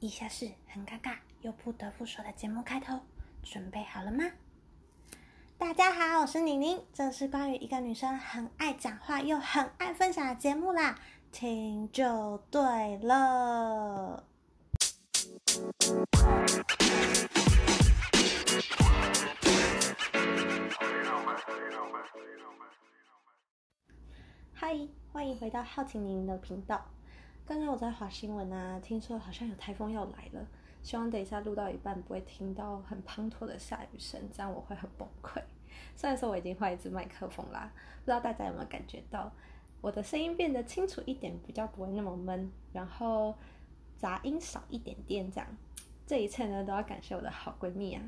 以下是很尴尬又不得不说的节目开头，准备好了吗？大家好，我是宁宁，这是关于一个女生很爱讲话又很爱分享的节目啦，听就对了。嗨，欢迎回到好奇宁宁的频道。刚刚我在划新闻啊，听说好像有台风要来了，希望等一下录到一半不会听到很滂沱的下雨声，这样我会很崩溃。虽然说我已经换一支麦克风啦，不知道大家有没有感觉到我的声音变得清楚一点，比较不会那么闷，然后杂音少一点点，这样。这一切呢都要感谢我的好闺蜜啊。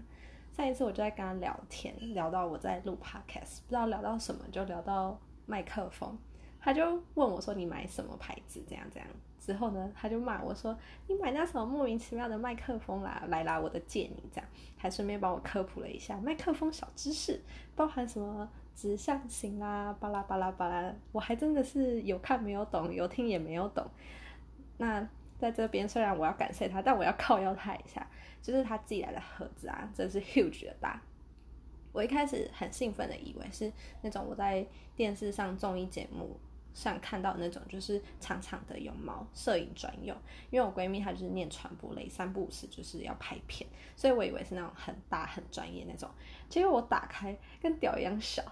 上一次我就在跟她聊天，聊到我在录 podcast，不知道聊到什么，就聊到麦克风，他就问我说：“你买什么牌子？这样这样。”之后呢，他就骂我说：“你买那什么莫名其妙的麦克风啦，来啦，我的借你这样。”还顺便帮我科普了一下麦克风小知识，包含什么指向型啦，巴拉巴拉巴拉，我还真的是有看没有懂，有听也没有懂。那在这边，虽然我要感谢他，但我要靠邀他一下，就是他寄来的盒子啊，真是 huge 的大。我一开始很兴奋的以为是那种我在电视上综艺节目。上看到那种就是长长的有毛摄影专用，因为我闺蜜她就是念传播类，三不五时就是要拍片，所以我以为是那种很大很专业那种。结果我打开跟屌一样小，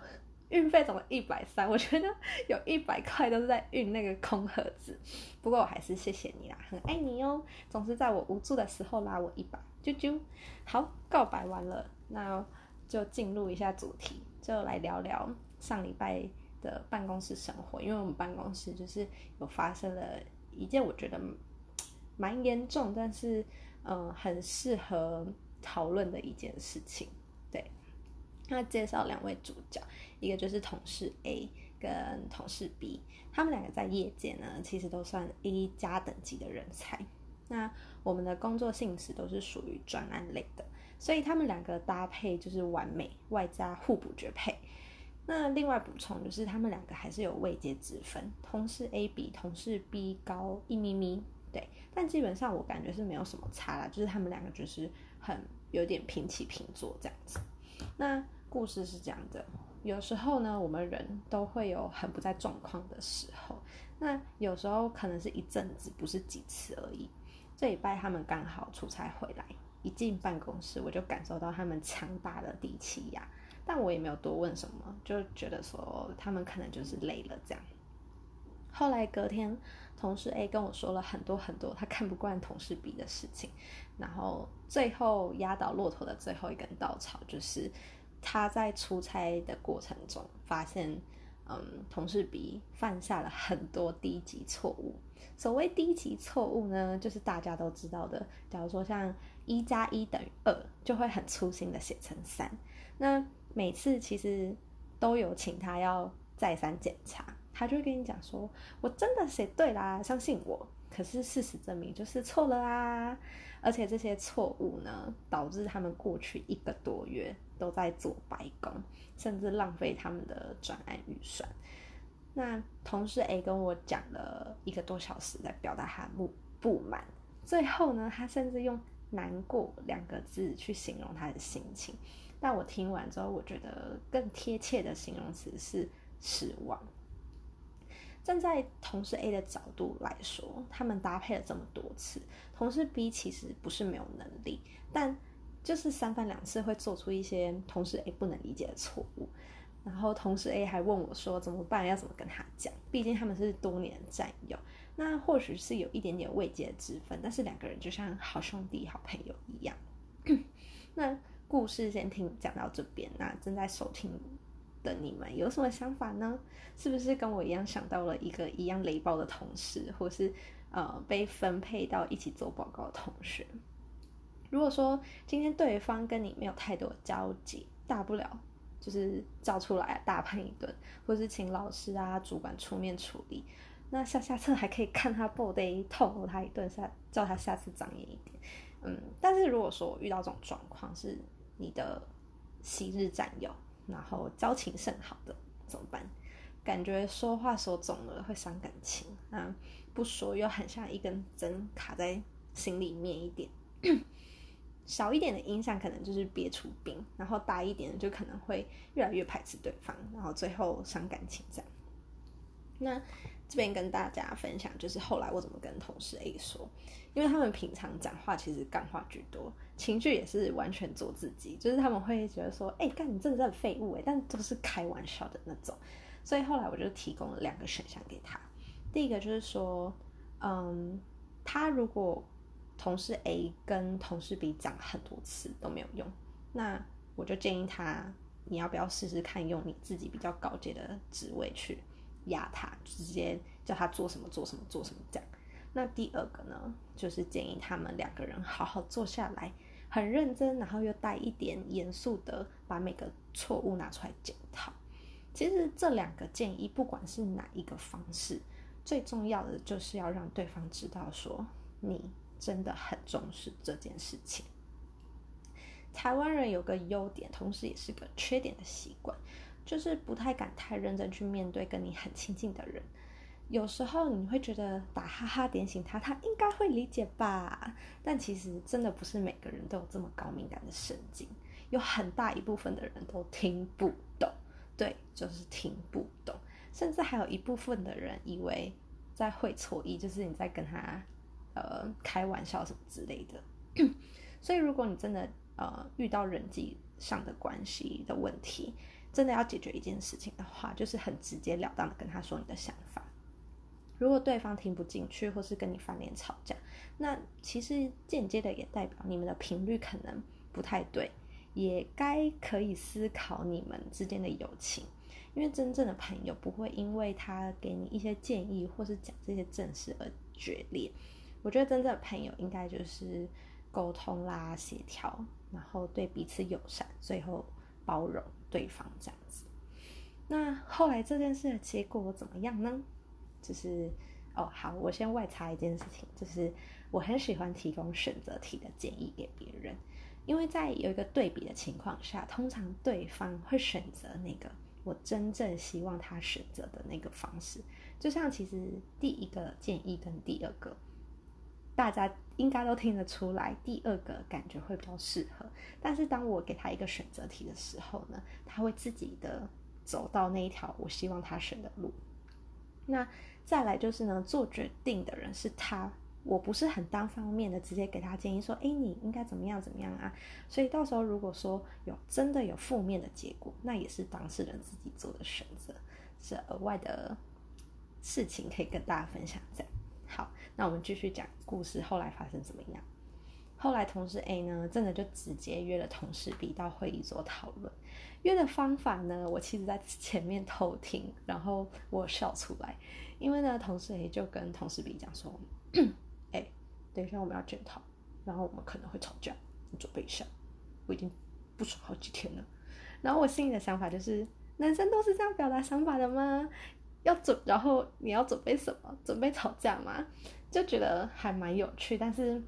运费怎么一百三，我觉得有一百块都是在运那个空盒子。不过我还是谢谢你啦，很爱你哦，总是在我无助的时候拉我一把，啾啾。好，告白完了，那就进入一下主题，就来聊聊上礼拜。的办公室生活，因为我们办公室就是有发生了一件我觉得蛮严重，但是嗯很适合讨论的一件事情。对，那介绍两位主角，一个就是同事 A 跟同事 B，他们两个在业界呢其实都算 A 加等级的人才。那我们的工作性质都是属于专案类的，所以他们两个搭配就是完美，外加互补绝配。那另外补充就是，他们两个还是有位阶之分，同事 A 比同事 B 高一咪咪，对，但基本上我感觉是没有什么差啦，就是他们两个就是很有点平起平坐这样子。那故事是这样的，有时候呢，我们人都会有很不在状况的时候，那有时候可能是一阵子，不是几次而已。这礼拜他们刚好出差回来，一进办公室我就感受到他们强大的底气压。但我也没有多问什么，就觉得说他们可能就是累了这样。后来隔天，同事 A 跟我说了很多很多他看不惯同事 B 的事情，然后最后压倒骆驼的最后一根稻草就是他在出差的过程中发现，嗯，同事 B 犯下了很多低级错误。所谓低级错误呢，就是大家都知道的，假如说像一加一等于二，就会很粗心的写成三，那。每次其实都有请他要再三检查，他就会跟你讲说：“我真的写对啦，相信我。”可是事实证明就是错了啊！而且这些错误呢，导致他们过去一个多月都在做白工，甚至浪费他们的专案预算。那同事 A 跟我讲了一个多小时，在表达他不不满，最后呢，他甚至用难过两个字去形容他的心情。但我听完之后，我觉得更贴切的形容词是失望。站在同事 A 的角度来说，他们搭配了这么多次，同事 B 其实不是没有能力，但就是三番两次会做出一些同事 A 不能理解的错误。然后同事 A 还问我说怎么办，要怎么跟他讲？毕竟他们是多年的战友，那或许是有一点点未解之分，但是两个人就像好兄弟、好朋友一样。那。故事先听讲到这边，那正在收听的你们有什么想法呢？是不是跟我一样想到了一个一样雷暴的同事，或是呃被分配到一起做报告的同学？如果说今天对方跟你没有太多交集，大不了就是叫出来大喷一顿，或是请老师啊主管出面处理。那下下次还可以看他 body 痛他一顿，下叫他下次长眼一点。嗯，但是如果说我遇到这种状况是。你的昔日战友，然后交情甚好的怎么办？感觉说话说肿了会伤感情，那不说又很像一根针卡在心里面一点。小一点的影响可能就是憋出病，然后大一点就可能会越来越排斥对方，然后最后伤感情这样。那这边跟大家分享，就是后来我怎么跟同事 A 说，因为他们平常讲话其实干话居多，情绪也是完全做自己，就是他们会觉得说，哎，干你真的是废物哎，但都是开玩笑的那种。所以后来我就提供了两个选项给他，第一个就是说，嗯，他如果同事 A 跟同事 B 讲很多次都没有用，那我就建议他，你要不要试试看用你自己比较高阶的职位去压他，直接叫他做什么做什么做什么这样。那第二个呢，就是建议他们两个人好好坐下来，很认真，然后又带一点严肃的，把每个错误拿出来检讨。其实这两个建议，不管是哪一个方式，最重要的就是要让对方知道说你。真的很重视这件事情。台湾人有个优点，同时也是个缺点的习惯，就是不太敢太认真去面对跟你很亲近的人。有时候你会觉得打哈哈点醒他，他应该会理解吧？但其实真的不是每个人都有这么高敏感的神经，有很大一部分的人都听不懂。对，就是听不懂，甚至还有一部分的人以为在会错意，就是你在跟他。呃，开玩笑什么之类的，所以如果你真的呃遇到人际上的关系的问题，真的要解决一件事情的话，就是很直截了当的跟他说你的想法。如果对方听不进去，或是跟你翻脸吵架，那其实间接的也代表你们的频率可能不太对，也该可以思考你们之间的友情。因为真正的朋友不会因为他给你一些建议或是讲这些正事而决裂。我觉得真正的朋友应该就是沟通啦、协调，然后对彼此友善，最后包容对方这样子。那后来这件事的结果怎么样呢？就是哦，好，我先外插一件事情，就是我很喜欢提供选择题的建议给别人，因为在有一个对比的情况下，通常对方会选择那个我真正希望他选择的那个方式。就像其实第一个建议跟第二个。大家应该都听得出来，第二个感觉会比较适合。但是当我给他一个选择题的时候呢，他会自己的走到那一条我希望他选的路。那再来就是呢，做决定的人是他，我不是很单方面的直接给他建议说，哎，你应该怎么样怎么样啊。所以到时候如果说有真的有负面的结果，那也是当事人自己做的选择，是额外的事情可以跟大家分享这样。那我们继续讲故事。后来发生怎么样？后来同事 A 呢，真的就直接约了同事 B 到会议桌讨论。约的方法呢，我其实在前面偷听，然后我笑出来，因为呢，同事 A 就跟同事 B 讲说：“哎，等一下我们要检讨，然后我们可能会吵架，你准备一下。我已经不爽好几天了。”然后我心里的想法就是：男生都是这样表达想法的吗？要准，然后你要准备什么？准备吵架吗？就觉得还蛮有趣，但是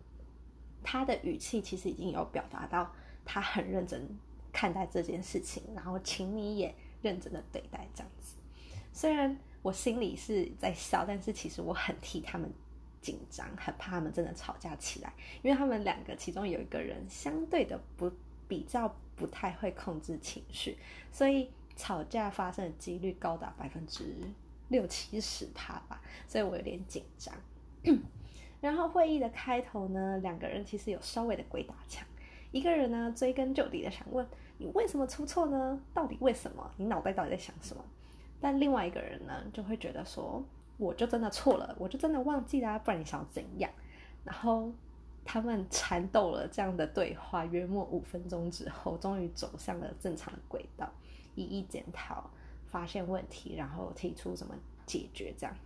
他的语气其实已经有表达到他很认真看待这件事情，然后请你也认真的对待这样子。虽然我心里是在笑，但是其实我很替他们紧张，很怕他们真的吵架起来，因为他们两个其中有一个人相对的不比较不太会控制情绪，所以。吵架发生的几率高达百分之六七十趴吧，所以我有点紧张。然后会议的开头呢，两个人其实有稍微的鬼打墙，一个人呢追根究底的想问你为什么出错呢？到底为什么？你脑袋到底在想什么？但另外一个人呢就会觉得说，我就真的错了，我就真的忘记啦，不然你想怎样？然后他们缠斗了这样的对话，约莫五分钟之后，终于走向了正常的轨道。一一检讨，发现问题，然后提出怎么解决这样。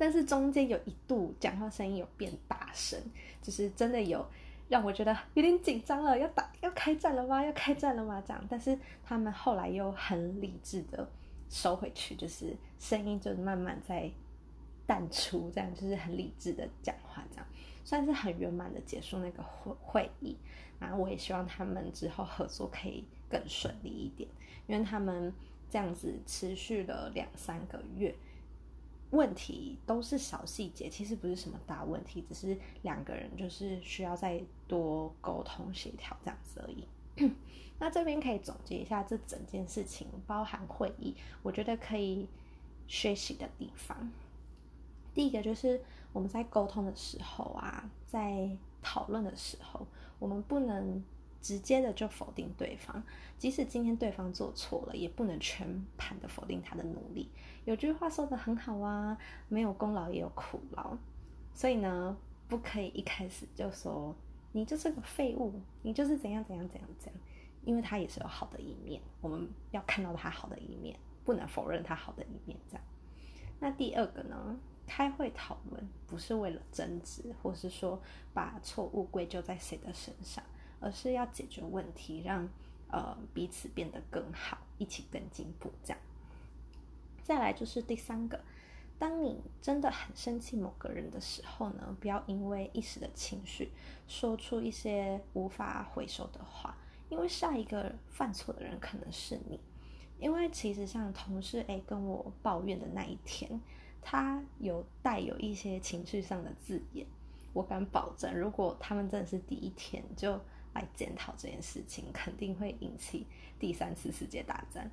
但是中间有一度讲话声音有变大声，就是真的有让我觉得有点紧张了，要打要开战了吗？要开战了吗？这样。但是他们后来又很理智的收回去，就是声音就慢慢在淡出，这样就是很理智的讲话，这样算是很圆满的结束那个会会议。然后我也希望他们之后合作可以更顺利一点。因为他们这样子持续了两三个月，问题都是小细节，其实不是什么大问题，只是两个人就是需要再多沟通协调这样子而已。那这边可以总结一下这整件事情，包含会议，我觉得可以学习的地方。第一个就是我们在沟通的时候啊，在讨论的时候，我们不能直接的就否定对方，即使今天对方做错了，也不能全盘的否定他的努力。有句话说的很好啊，没有功劳也有苦劳，所以呢，不可以一开始就说你就是个废物，你就是怎样怎样怎样怎样，因为他也是有好的一面，我们要看到他好的一面，不能否认他好的一面。这样，那第二个呢，开会讨论不是为了争执，或是说把错误归咎在谁的身上，而是要解决问题，让呃彼此变得更好，一起更进步，这样。再来就是第三个，当你真的很生气某个人的时候呢，不要因为一时的情绪说出一些无法回收的话，因为下一个犯错的人可能是你。因为其实像同事 A 跟我抱怨的那一天，他有带有一些情绪上的字眼，我敢保证，如果他们真的是第一天就来检讨这件事情，肯定会引起第三次世界大战。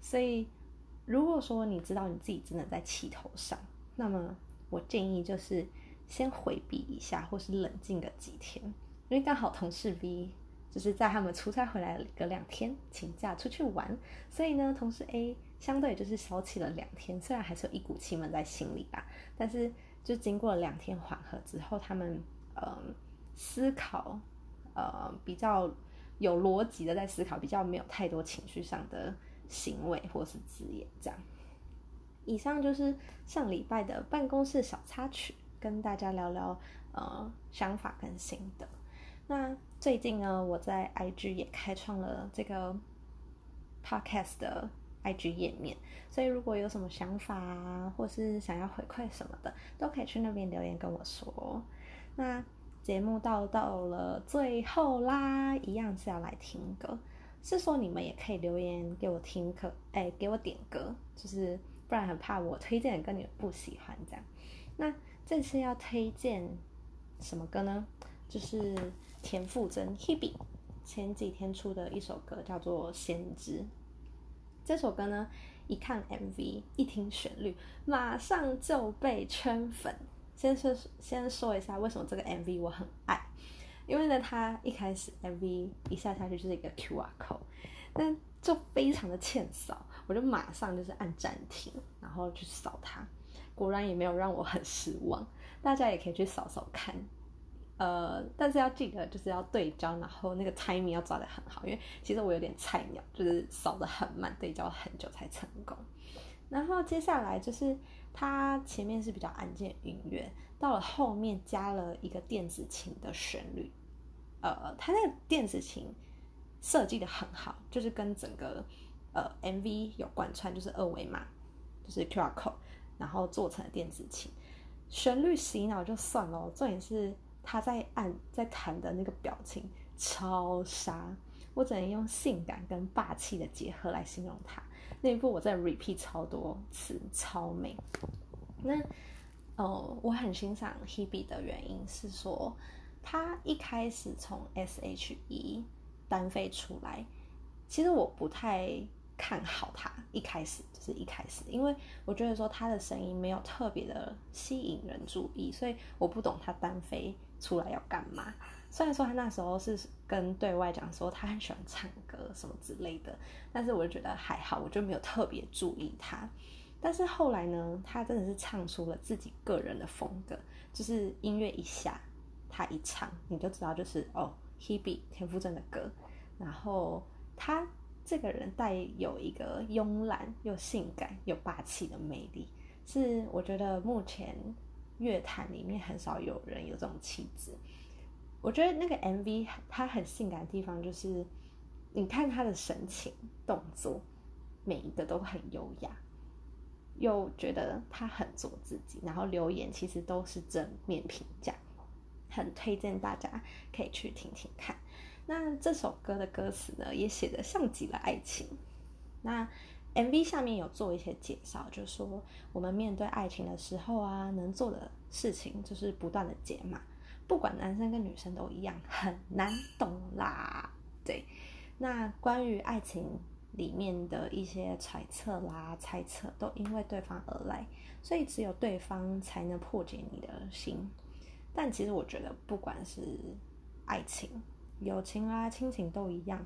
所以。如果说你知道你自己真的在气头上，那么我建议就是先回避一下，或是冷静个几天。因为刚好同事 B 就是在他们出差回来隔两天，请假出去玩，所以呢，同事 A 相对就是消气了两天，虽然还是有一股气闷在心里吧，但是就经过了两天缓和之后，他们嗯思考呃比较有逻辑的在思考，比较没有太多情绪上的。行为或是字眼，这样。以上就是上礼拜的办公室小插曲，跟大家聊聊呃想法跟心得。那最近呢，我在 IG 也开创了这个 Podcast 的 IG 页面，所以如果有什么想法啊，或是想要回馈什么的，都可以去那边留言跟我说。那节目到到了最后啦，一样是要来听歌。是说你们也可以留言给我听歌，哎，给我点歌，就是不然很怕我推荐的歌你们不喜欢这样。那这次要推荐什么歌呢？就是田馥甄 Hebe 前几天出的一首歌叫做《先知》。这首歌呢，一看 MV，一听旋律，马上就被圈粉。先说先说一下为什么这个 MV 我很爱。因为呢，它一开始 MV 一下下去就是一个 QR code，但就非常的欠扫，我就马上就是按暂停，然后去扫它，果然也没有让我很失望。大家也可以去扫扫看，呃，但是要记得就是要对焦，然后那个 timing 要抓得很好，因为其实我有点菜鸟，就是扫得很慢，对焦很久才成功。然后接下来就是它前面是比较安静音乐。到了后面加了一个电子琴的旋律，呃，它那个电子琴设计的很好，就是跟整个呃 MV 有贯穿，就是二维码，就是 QR code，然后做成电子琴，旋律洗脑就算了，重点是他在按在弹的那个表情超杀，我只能用性感跟霸气的结合来形容它。那一部我在 repeat 超多次，超美。那。哦，我很欣赏 Hebe 的原因是说，他一开始从 S.H.E 单飞出来，其实我不太看好他。一开始就是一开始，因为我觉得说他的声音没有特别的吸引人注意，所以我不懂他单飞出来要干嘛。虽然说他那时候是跟对外讲说他很喜欢唱歌什么之类的，但是我就觉得还好，我就没有特别注意他。但是后来呢，他真的是唱出了自己个人的风格，就是音乐一下，他一唱，你就知道就是哦，Hebe 田馥甄的歌。然后他这个人带有一个慵懒又性感又霸气的魅力，是我觉得目前乐坛里面很少有人有这种气质。我觉得那个 MV 他很性感的地方就是，你看他的神情动作，每一个都很优雅。又觉得他很做自己，然后留言其实都是正面评价，很推荐大家可以去听听看。那这首歌的歌词呢，也写的像极了爱情。那 MV 下面有做一些介绍，就说我们面对爱情的时候啊，能做的事情就是不断的解码，不管男生跟女生都一样，很难懂啦。对，那关于爱情里面的一些揣测啦、猜测，都因为对方而来，所以只有对方才能破解你的心。但其实我觉得，不管是爱情、友情啊、亲情都一样。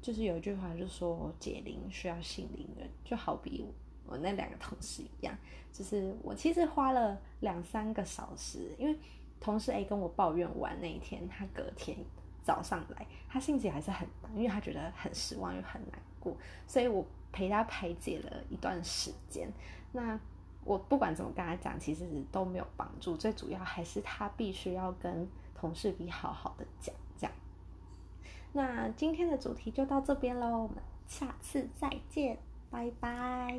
就是有一句话，就说解铃需要系铃人，就好比我那两个同事一样，就是我其实花了两三个小时，因为同事 A 跟我抱怨完那一天，他隔天早上来，他心情还是很难，因为他觉得很失望又很难过，所以我陪他排解了一段时间。那我不管怎么跟他讲，其实都没有帮助，最主要还是他必须要跟同事 B 好好的讲。那今天的主题就到这边喽，我们下次再见，拜拜。